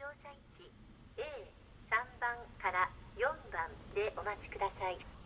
乗車位置。A3 番から4番でお待ちください。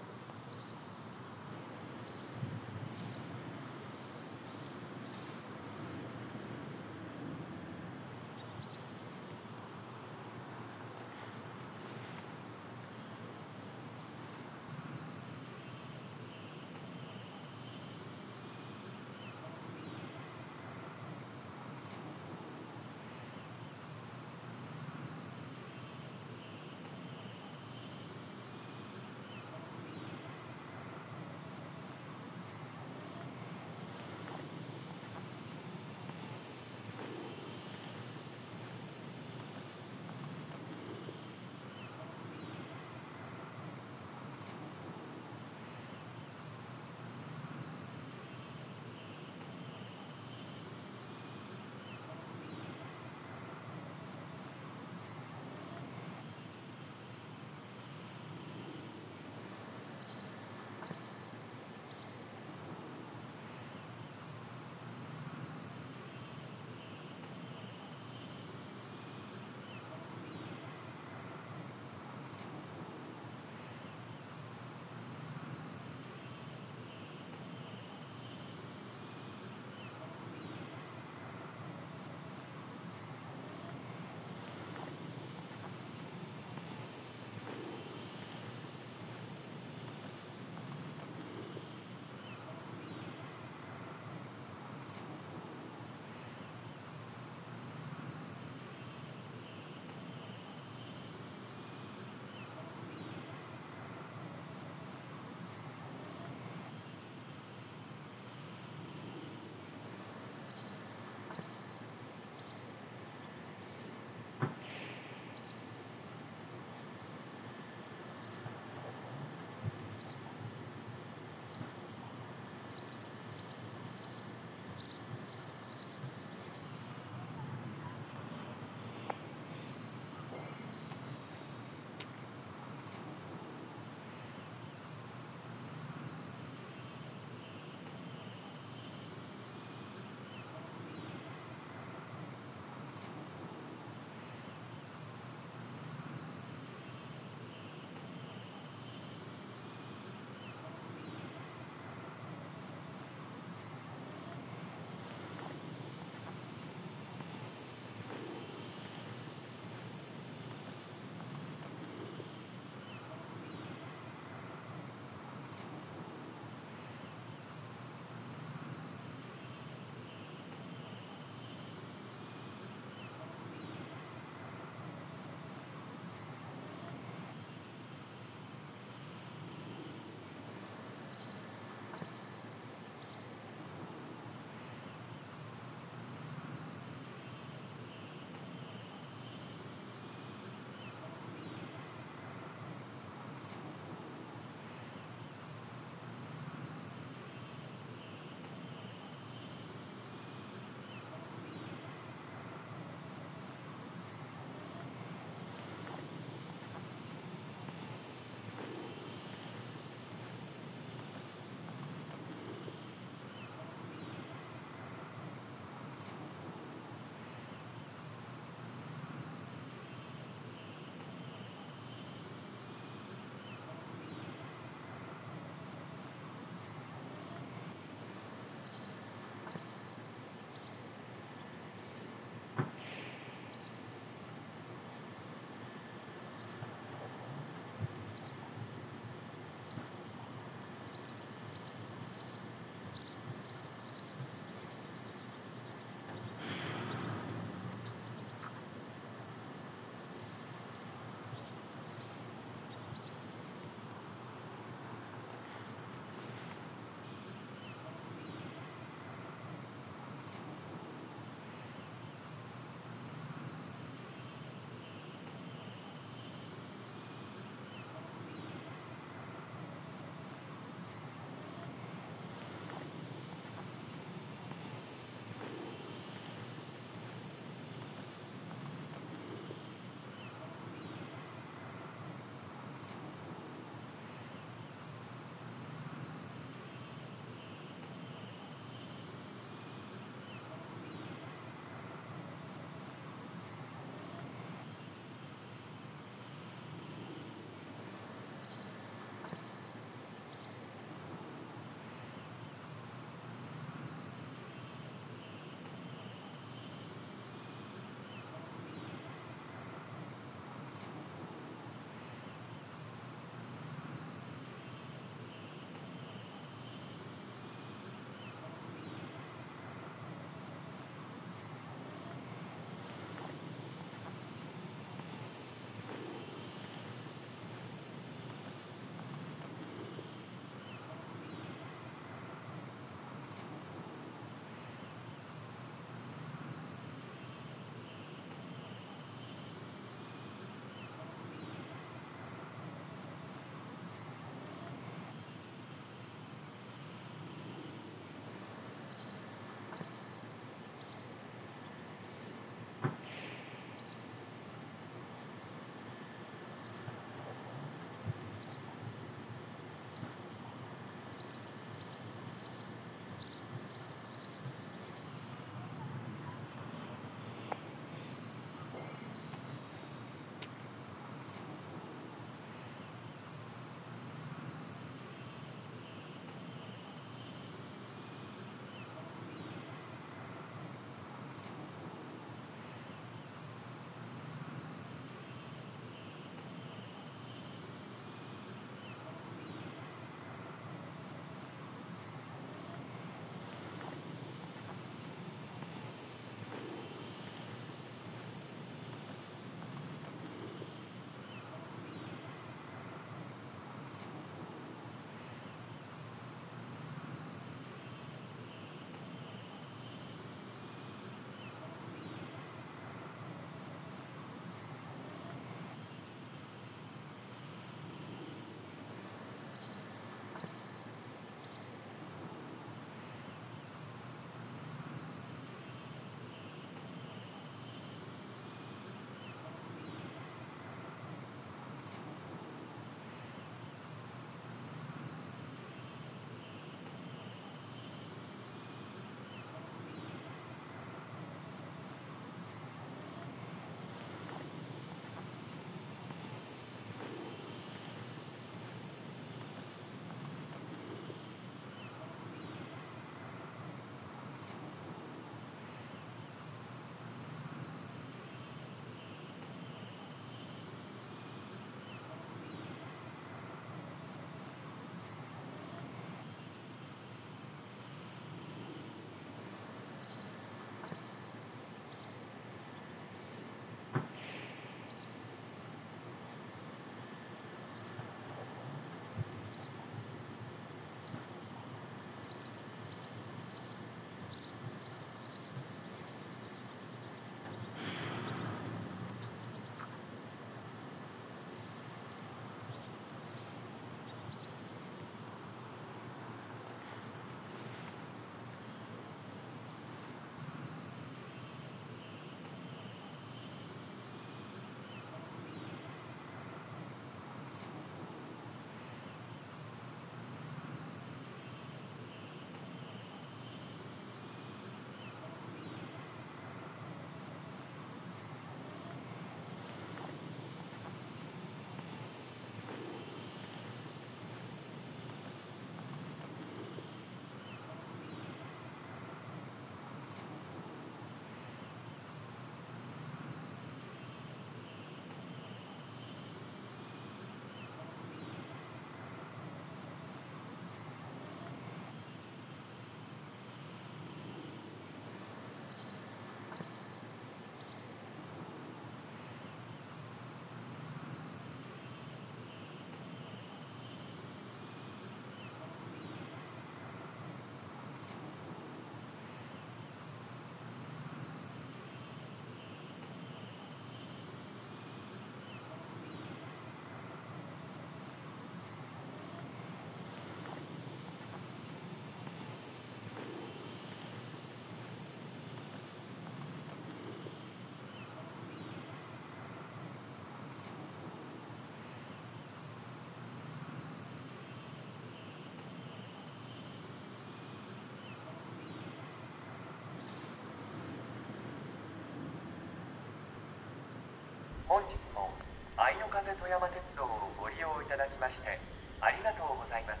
風富山鉄道をご利用いただきましてありがとうございます。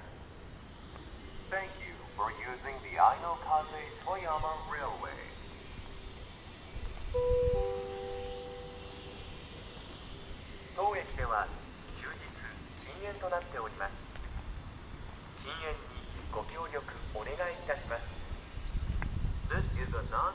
Thank you for using the Ainokaze Toyama Railway. 当駅では終日禁煙となっております。禁煙にご協力お願いいたします。This is a non